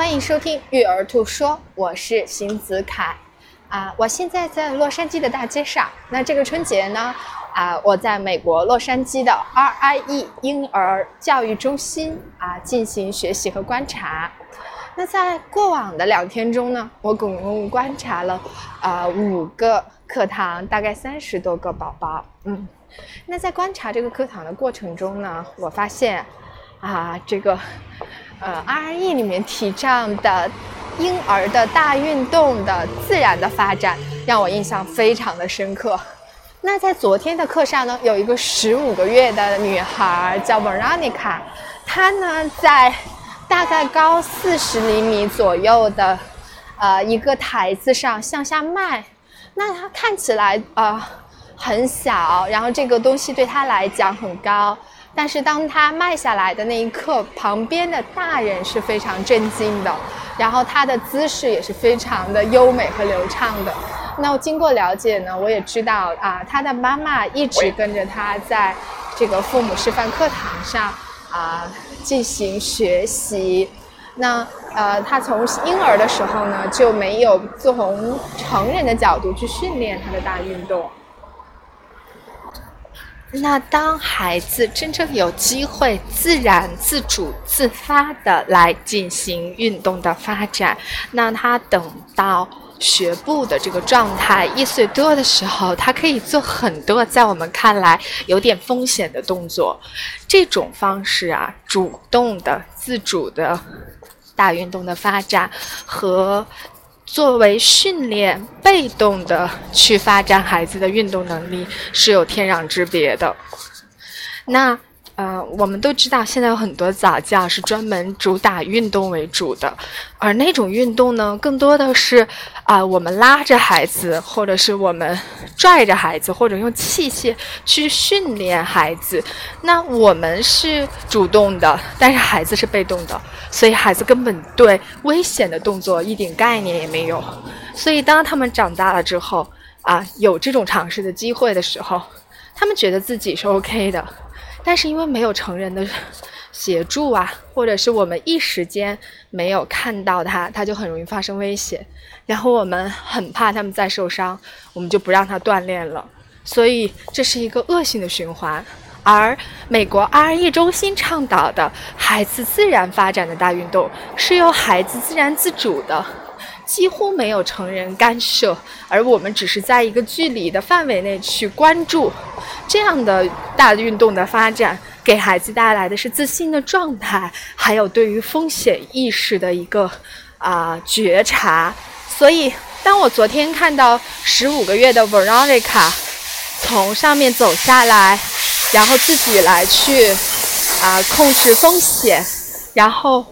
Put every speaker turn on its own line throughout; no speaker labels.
欢迎收听《育儿兔说》，我是邢子凯。啊，我现在在洛杉矶的大街上。那这个春节呢，啊，我在美国洛杉矶的 RIE 婴儿教育中心啊进行学习和观察。那在过往的两天中呢，我总共观察了啊五个课堂，大概三十多个宝宝。嗯，那在观察这个课堂的过程中呢，我发现啊这个呃 RE 里面提倡的。婴儿的大运动的自然的发展让我印象非常的深刻。那在昨天的课上呢，有一个十五个月的女孩叫 Veronica，她呢在大概高四十厘米左右的呃一个台子上向下迈，那她看起来啊很小，然后这个东西对他来讲很高，但是当他迈下来的那一刻，旁边的大人是非常震惊的。然后他的姿势也是非常的优美和流畅的。那经过了解呢，我也知道啊，他的妈妈一直跟着他在这个父母示范课堂上啊进行学习。那呃，他从婴儿的时候呢就没有从成人的角度去训练他的大运动。那当孩子真正有机会自然、自主、自发的来进行运动的发展，那他等到学步的这个状态一岁多的时候，他可以做很多在我们看来有点风险的动作。这种方式啊，主动的、自主的大运动的发展和。作为训练，被动的去发展孩子的运动能力是有天壤之别的。那。呃，我们都知道，现在有很多早教是专门主打运动为主的，而那种运动呢，更多的是啊，我们拉着孩子，或者是我们拽着孩子，或者用器械去训练孩子。那我们是主动的，但是孩子是被动的，所以孩子根本对危险的动作一点概念也没有。所以当他们长大了之后，啊，有这种尝试的机会的时候，他们觉得自己是 OK 的。但是因为没有成人的 协助啊，或者是我们一时间没有看到他，他就很容易发生危险。然后我们很怕他们再受伤，我们就不让他锻炼了。所以这是一个恶性的循环。而美国 RE 中心倡导的孩子自然发展的大运动，是由孩子自然自主的。几乎没有成人干涉，而我们只是在一个距离的范围内去关注，这样的大运动的发展，给孩子带来的是自信的状态，还有对于风险意识的一个啊觉察。所以，当我昨天看到十五个月的 Veronica 从上面走下来，然后自己来去啊控制风险，然后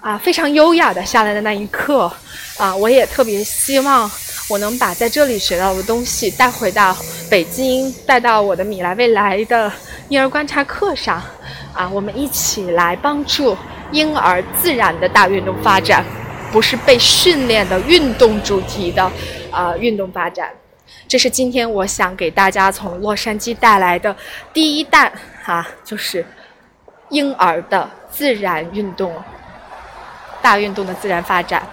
啊非常优雅的下来的那一刻。啊，我也特别希望我能把在这里学到的东西带回到北京，带到我的米莱未来的婴儿观察课上。啊，我们一起来帮助婴儿自然的大运动发展，不是被训练的运动主题的啊运动发展。这是今天我想给大家从洛杉矶带来的第一弹啊，就是婴儿的自然运动大运动的自然发展。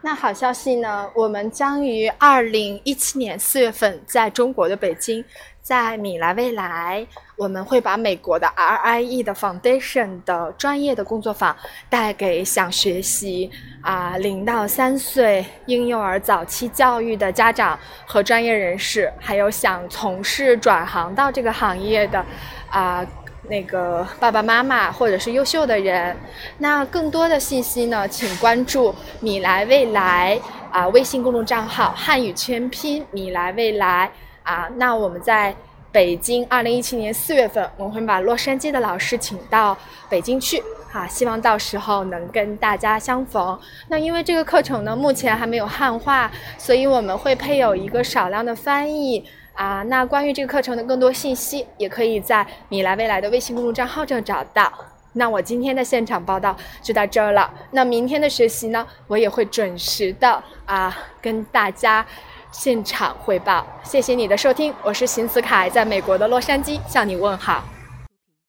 那好消息呢？我们将于二零一七年四月份在中国的北京，在米莱未来，我们会把美国的 RIE 的 Foundation 的专业的工作坊带给想学习啊零到三岁婴幼儿早期教育的家长和专业人士，还有想从事转行到这个行业的啊。那个爸爸妈妈或者是优秀的人，那更多的信息呢，请关注米莱未来啊微信公众账号汉语全拼米莱未来啊。那我们在北京，二零一七年四月份，我们会把洛杉矶的老师请到北京去啊，希望到时候能跟大家相逢。那因为这个课程呢，目前还没有汉化，所以我们会配有一个少量的翻译。啊，那关于这个课程的更多信息，也可以在米莱未来的微信公众账号上找到。那我今天的现场报道就到这儿了。那明天的学习呢，我也会准时的啊跟大家现场汇报。谢谢你的收听，我是邢子凯，在美国的洛杉矶向你问好。